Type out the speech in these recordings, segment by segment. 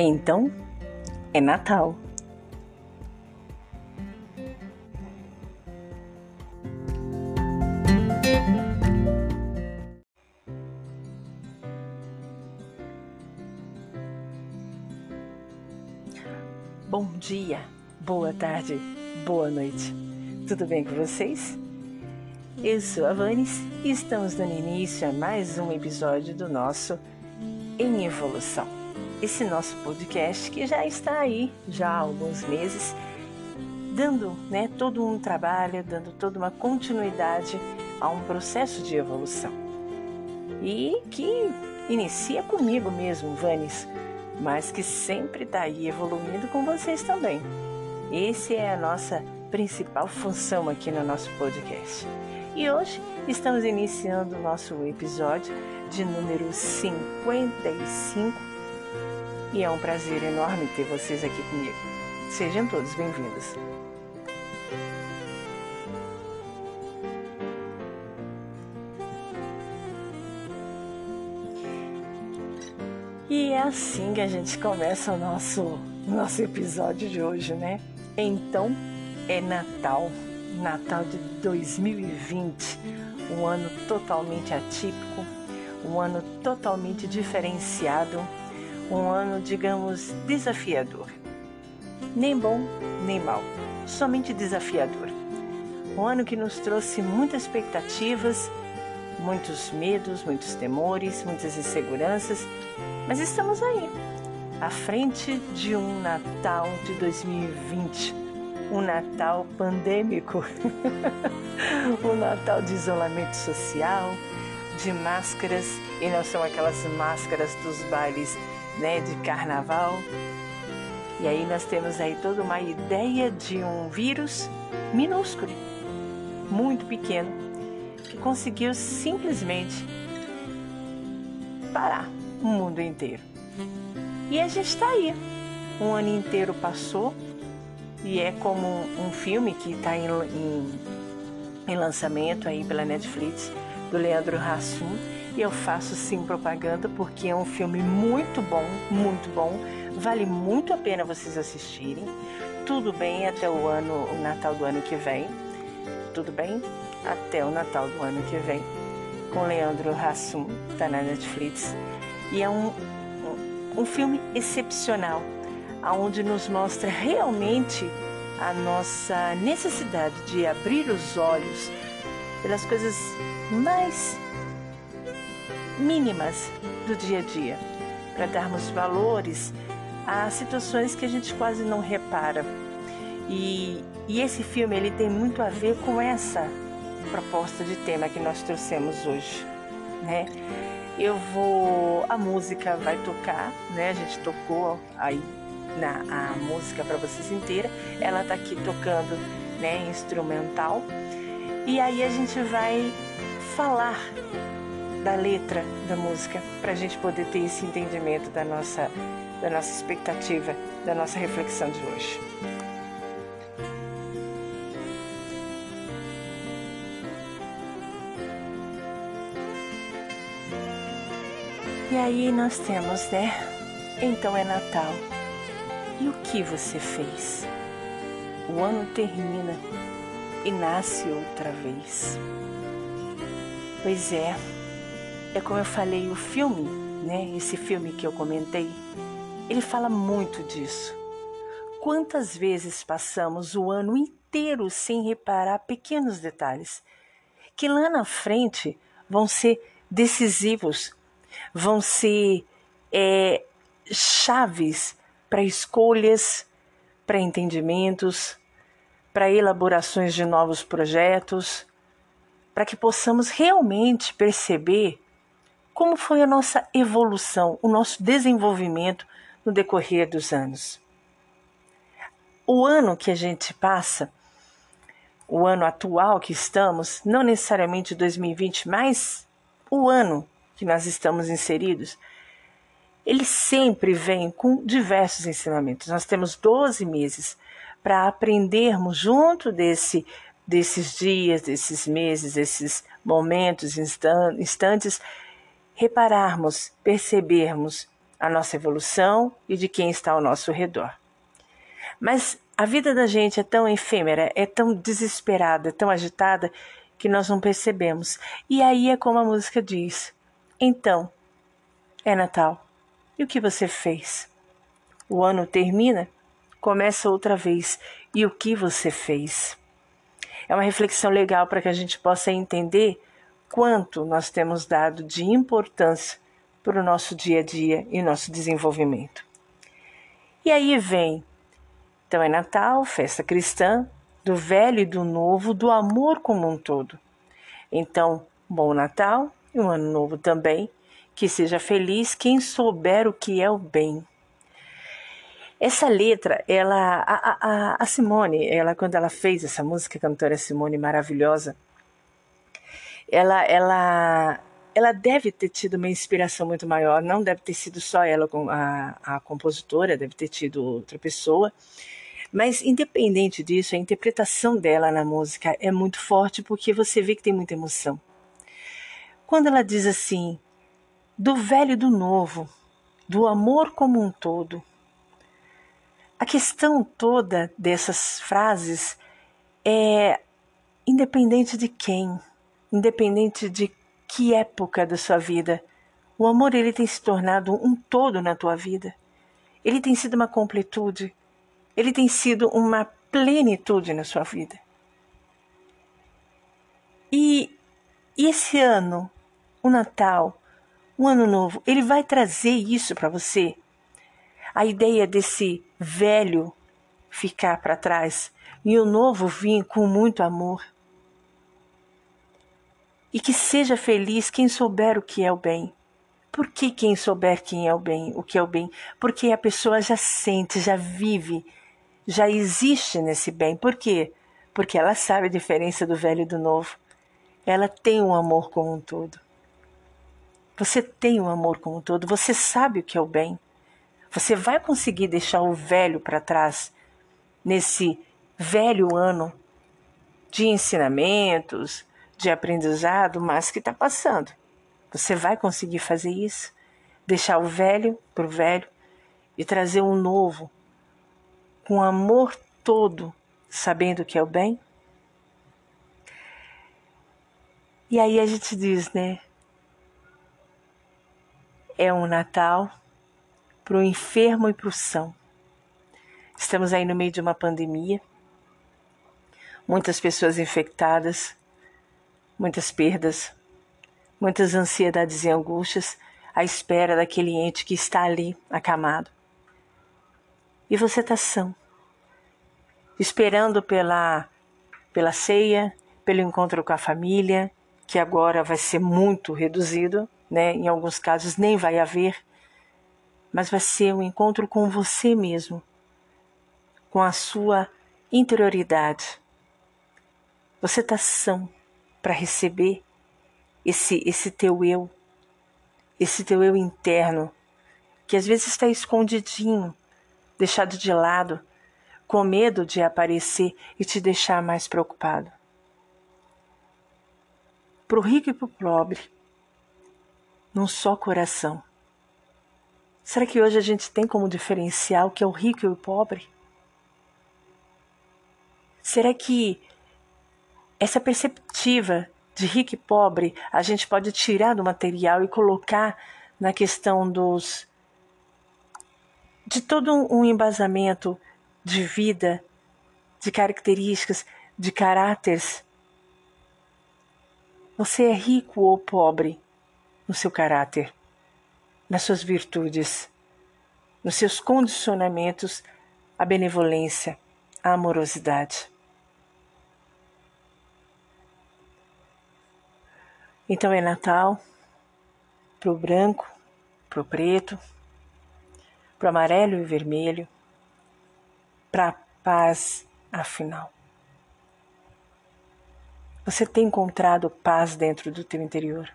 então, é Natal. Bom dia, boa tarde, boa noite. Tudo bem com vocês? Eu sou a Vanes e estamos dando início a mais um episódio do nosso Em Evolução esse nosso podcast que já está aí já há alguns meses, dando né, todo um trabalho, dando toda uma continuidade a um processo de evolução. E que inicia comigo mesmo, Vanes, mas que sempre está aí evoluindo com vocês também. Essa é a nossa principal função aqui no nosso podcast. E hoje estamos iniciando o nosso episódio de número 55 e é um prazer enorme ter vocês aqui comigo. Sejam todos bem-vindos. E é assim que a gente começa o nosso, nosso episódio de hoje, né? Então é Natal, Natal de 2020, um ano totalmente atípico, um ano totalmente diferenciado um ano, digamos, desafiador. Nem bom, nem mal, somente desafiador. Um ano que nos trouxe muitas expectativas, muitos medos, muitos temores, muitas inseguranças, mas estamos aí, à frente de um Natal de 2020, um Natal pandêmico, um Natal de isolamento social, de máscaras, e não são aquelas máscaras dos bailes né, de carnaval. E aí nós temos aí toda uma ideia de um vírus minúsculo, muito pequeno, que conseguiu simplesmente parar o mundo inteiro. E a gente está aí. Um ano inteiro passou e é como um filme que está em, em, em lançamento aí pela Netflix do Leandro Hassum e eu faço sim propaganda porque é um filme muito bom, muito bom. Vale muito a pena vocês assistirem. Tudo bem até o ano, o Natal do ano que vem. Tudo bem? Até o Natal do ano que vem. Com Leandro Hassum, tá na Netflix. E é um, um, filme excepcional, aonde nos mostra realmente a nossa necessidade de abrir os olhos pelas coisas mais mínimas do dia a dia, para darmos valores a situações que a gente quase não repara. E, e esse filme ele tem muito a ver com essa proposta de tema que nós trouxemos hoje, né? Eu vou, a música vai tocar, né? A gente tocou aí na a música para vocês inteira. Ela tá aqui tocando, né, instrumental. E aí a gente vai falar da letra da música, para a gente poder ter esse entendimento da nossa, da nossa expectativa, da nossa reflexão de hoje. E aí nós temos, né? Então é Natal. E o que você fez? O ano termina e nasce outra vez. Pois é, é como eu falei, o filme, né? Esse filme que eu comentei, ele fala muito disso. Quantas vezes passamos o ano inteiro sem reparar pequenos detalhes que lá na frente vão ser decisivos, vão ser é, chaves para escolhas, para entendimentos, para elaborações de novos projetos, para que possamos realmente perceber como foi a nossa evolução, o nosso desenvolvimento no decorrer dos anos. O ano que a gente passa, o ano atual que estamos, não necessariamente 2020, mas o ano que nós estamos inseridos, ele sempre vem com diversos ensinamentos. Nós temos 12 meses para aprendermos junto desse, desses dias, desses meses, desses momentos, instantes, repararmos, percebermos a nossa evolução e de quem está ao nosso redor. Mas a vida da gente é tão efêmera, é tão desesperada, é tão agitada, que nós não percebemos. E aí é como a música diz: Então, é Natal. E o que você fez? O ano termina, começa outra vez. E o que você fez? É uma reflexão legal para que a gente possa entender quanto nós temos dado de importância para o nosso dia a dia e nosso desenvolvimento. E aí vem, então é Natal, festa cristã, do velho e do novo, do amor como um todo. Então, bom Natal e um ano novo também, que seja feliz quem souber o que é o bem. Essa letra, ela, a, a, a Simone, ela quando ela fez essa música, a cantora Simone maravilhosa, ela, ela, ela deve ter tido uma inspiração muito maior. Não deve ter sido só ela, a, a compositora, deve ter tido outra pessoa. Mas, independente disso, a interpretação dela na música é muito forte porque você vê que tem muita emoção. Quando ela diz assim, do velho e do novo, do amor como um todo, a questão toda dessas frases é independente de quem, independente de que época da sua vida, o amor ele tem se tornado um todo na tua vida. Ele tem sido uma completude, ele tem sido uma plenitude na sua vida. E, e esse ano, o Natal, o Ano Novo, ele vai trazer isso para você. A ideia desse velho ficar para trás e o novo vir com muito amor e que seja feliz quem souber o que é o bem. Por que quem souber quem é o bem, o que é o bem? Porque a pessoa já sente, já vive, já existe nesse bem. Por quê? Porque ela sabe a diferença do velho e do novo. Ela tem um amor como um todo. Você tem um amor como um todo, você sabe o que é o bem. Você vai conseguir deixar o velho para trás nesse velho ano de ensinamentos, de aprendizado, mas que está passando. Você vai conseguir fazer isso? Deixar o velho para o velho e trazer um novo, com amor todo, sabendo que é o bem? E aí a gente diz, né? É um Natal para o enfermo e para o são. Estamos aí no meio de uma pandemia, muitas pessoas infectadas, muitas perdas, muitas ansiedades e angústias à espera daquele ente que está ali acamado. E você está são, esperando pela, pela ceia, pelo encontro com a família, que agora vai ser muito reduzido, né? em alguns casos nem vai haver, mas vai ser um encontro com você mesmo, com a sua interioridade. Você está são para receber esse, esse teu eu, esse teu eu interno, que às vezes está escondidinho, deixado de lado, com medo de aparecer e te deixar mais preocupado. Para o rico e para o pobre, num só coração. Será que hoje a gente tem como diferenciar o que é o rico e o pobre? Será que essa perspectiva de rico e pobre a gente pode tirar do material e colocar na questão dos de todo um embasamento de vida, de características, de caráteres. Você é rico ou pobre no seu caráter, nas suas virtudes, nos seus condicionamentos à benevolência, à amorosidade. Então é Natal para o branco, para o preto, para o amarelo e vermelho, para a paz afinal. Você tem encontrado paz dentro do teu interior.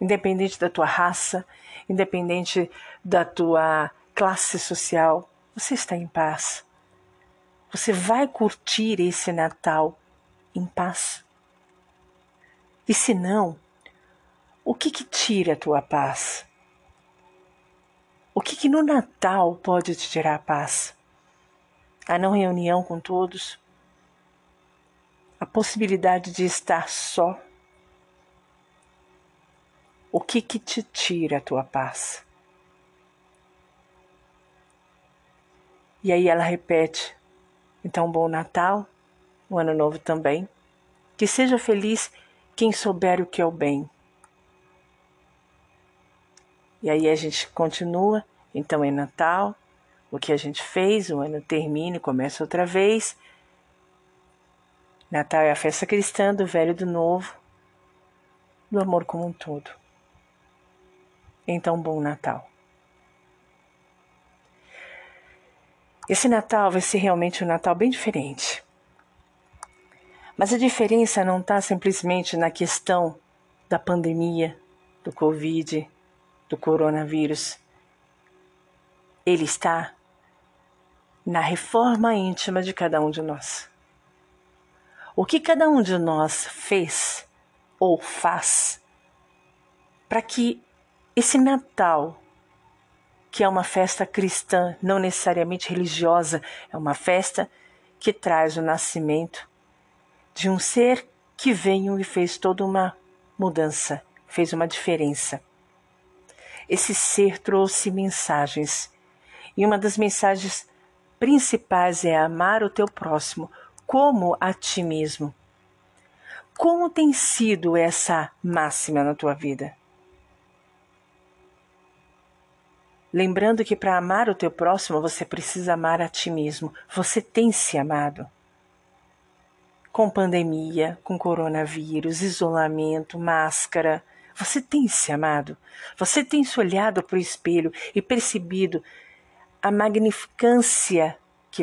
Independente da tua raça, independente da tua classe social, você está em paz. Você vai curtir esse Natal em paz. E se não, o que que tira a tua paz? O que que no Natal pode te tirar a paz? A não reunião com todos? A possibilidade de estar só? O que que te tira a tua paz? E aí ela repete: então, bom Natal, um ano novo também. Que seja feliz quem souber o que é o bem. E aí a gente continua, então é Natal, o que a gente fez, o ano termina e começa outra vez. Natal é a festa cristã do velho e do novo, do amor como um todo. Então, bom Natal. Esse Natal vai ser realmente um Natal bem diferente. Mas a diferença não está simplesmente na questão da pandemia, do Covid, do coronavírus. Ele está na reforma íntima de cada um de nós. O que cada um de nós fez ou faz para que esse Natal que é uma festa cristã, não necessariamente religiosa, é uma festa que traz o nascimento de um ser que veio e fez toda uma mudança, fez uma diferença. Esse ser trouxe mensagens, e uma das mensagens principais é amar o teu próximo como a ti mesmo. Como tem sido essa máxima na tua vida? Lembrando que para amar o teu próximo você precisa amar a ti mesmo. Você tem se amado. Com pandemia, com coronavírus, isolamento, máscara, você tem se amado. Você tem se olhado para o espelho e percebido a magnificância que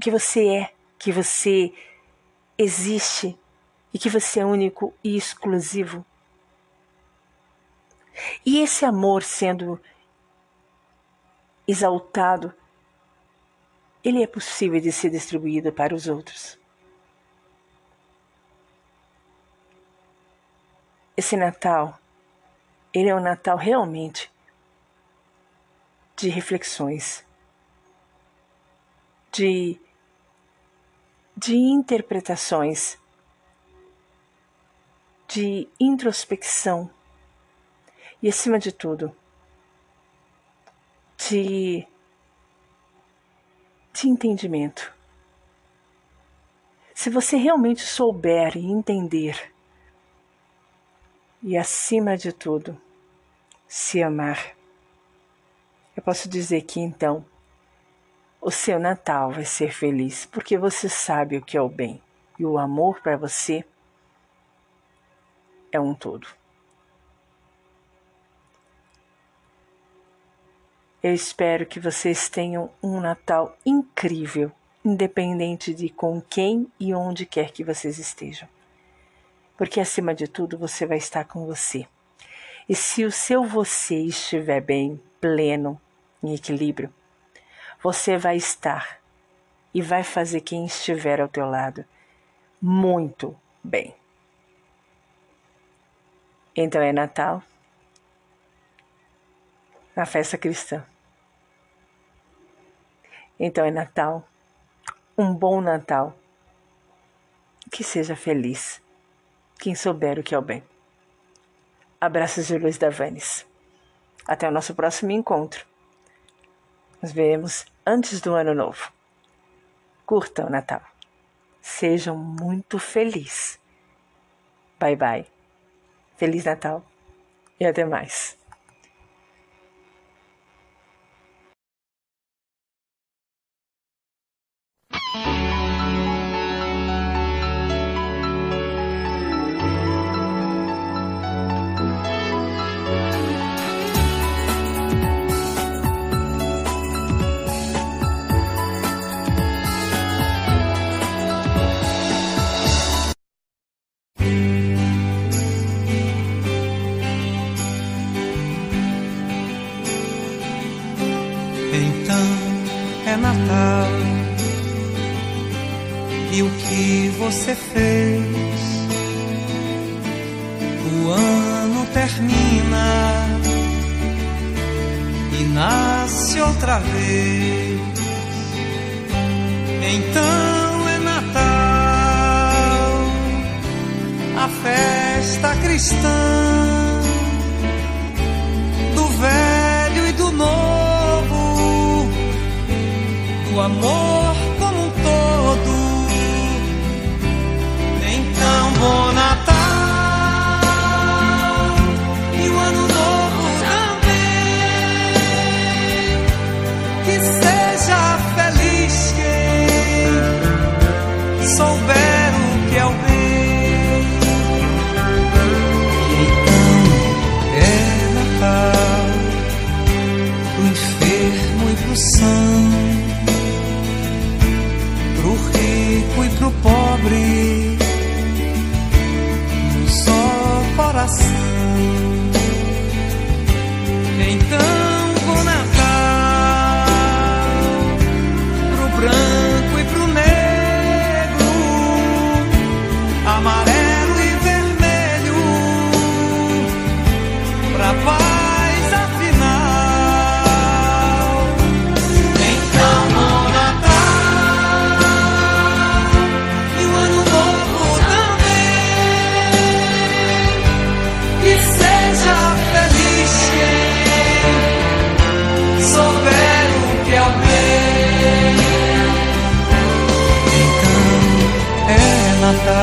que você é, que você existe e que você é único e exclusivo. E esse amor sendo exaltado, ele é possível de ser distribuído para os outros. Esse Natal, ele é um Natal realmente de reflexões, de, de interpretações, de introspecção e, acima de tudo, de, de entendimento. Se você realmente souber e entender, e acima de tudo, se amar, eu posso dizer que então o seu Natal vai ser feliz, porque você sabe o que é o bem e o amor para você é um todo. Eu espero que vocês tenham um Natal incrível, independente de com quem e onde quer que vocês estejam. Porque acima de tudo você vai estar com você. E se o seu você estiver bem, pleno, em equilíbrio, você vai estar e vai fazer quem estiver ao teu lado muito bem. Então é Natal na festa cristã. Então é Natal, um bom Natal. Que seja feliz quem souber o que é o bem. Abraços de Luiz da Vanes. Até o nosso próximo encontro. Nos vemos antes do ano novo. Curtam o Natal. Sejam muito felizes. Bye bye. Feliz Natal e até mais. do velho e do novo, do amor.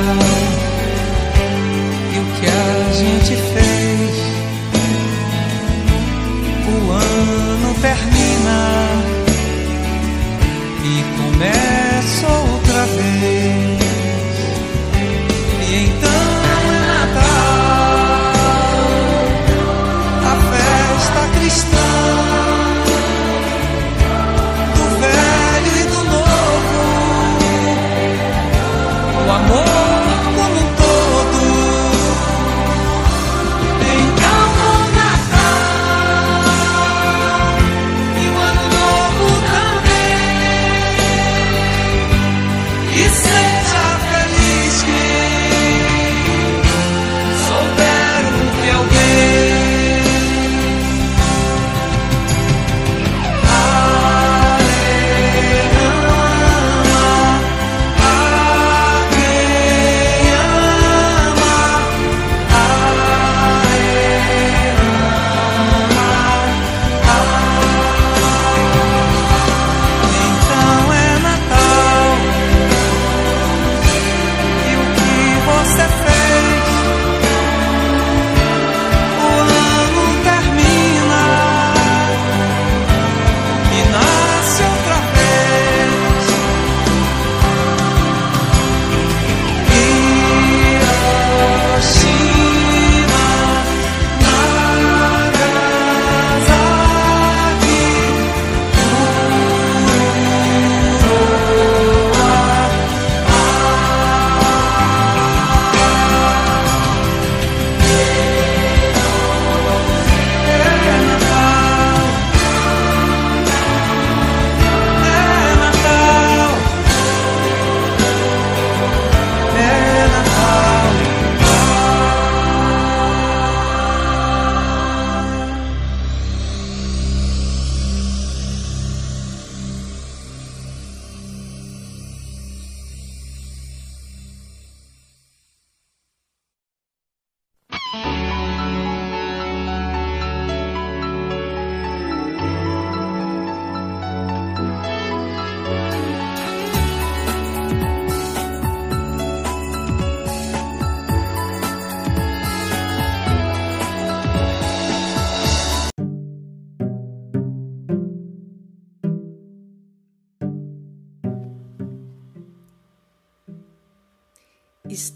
now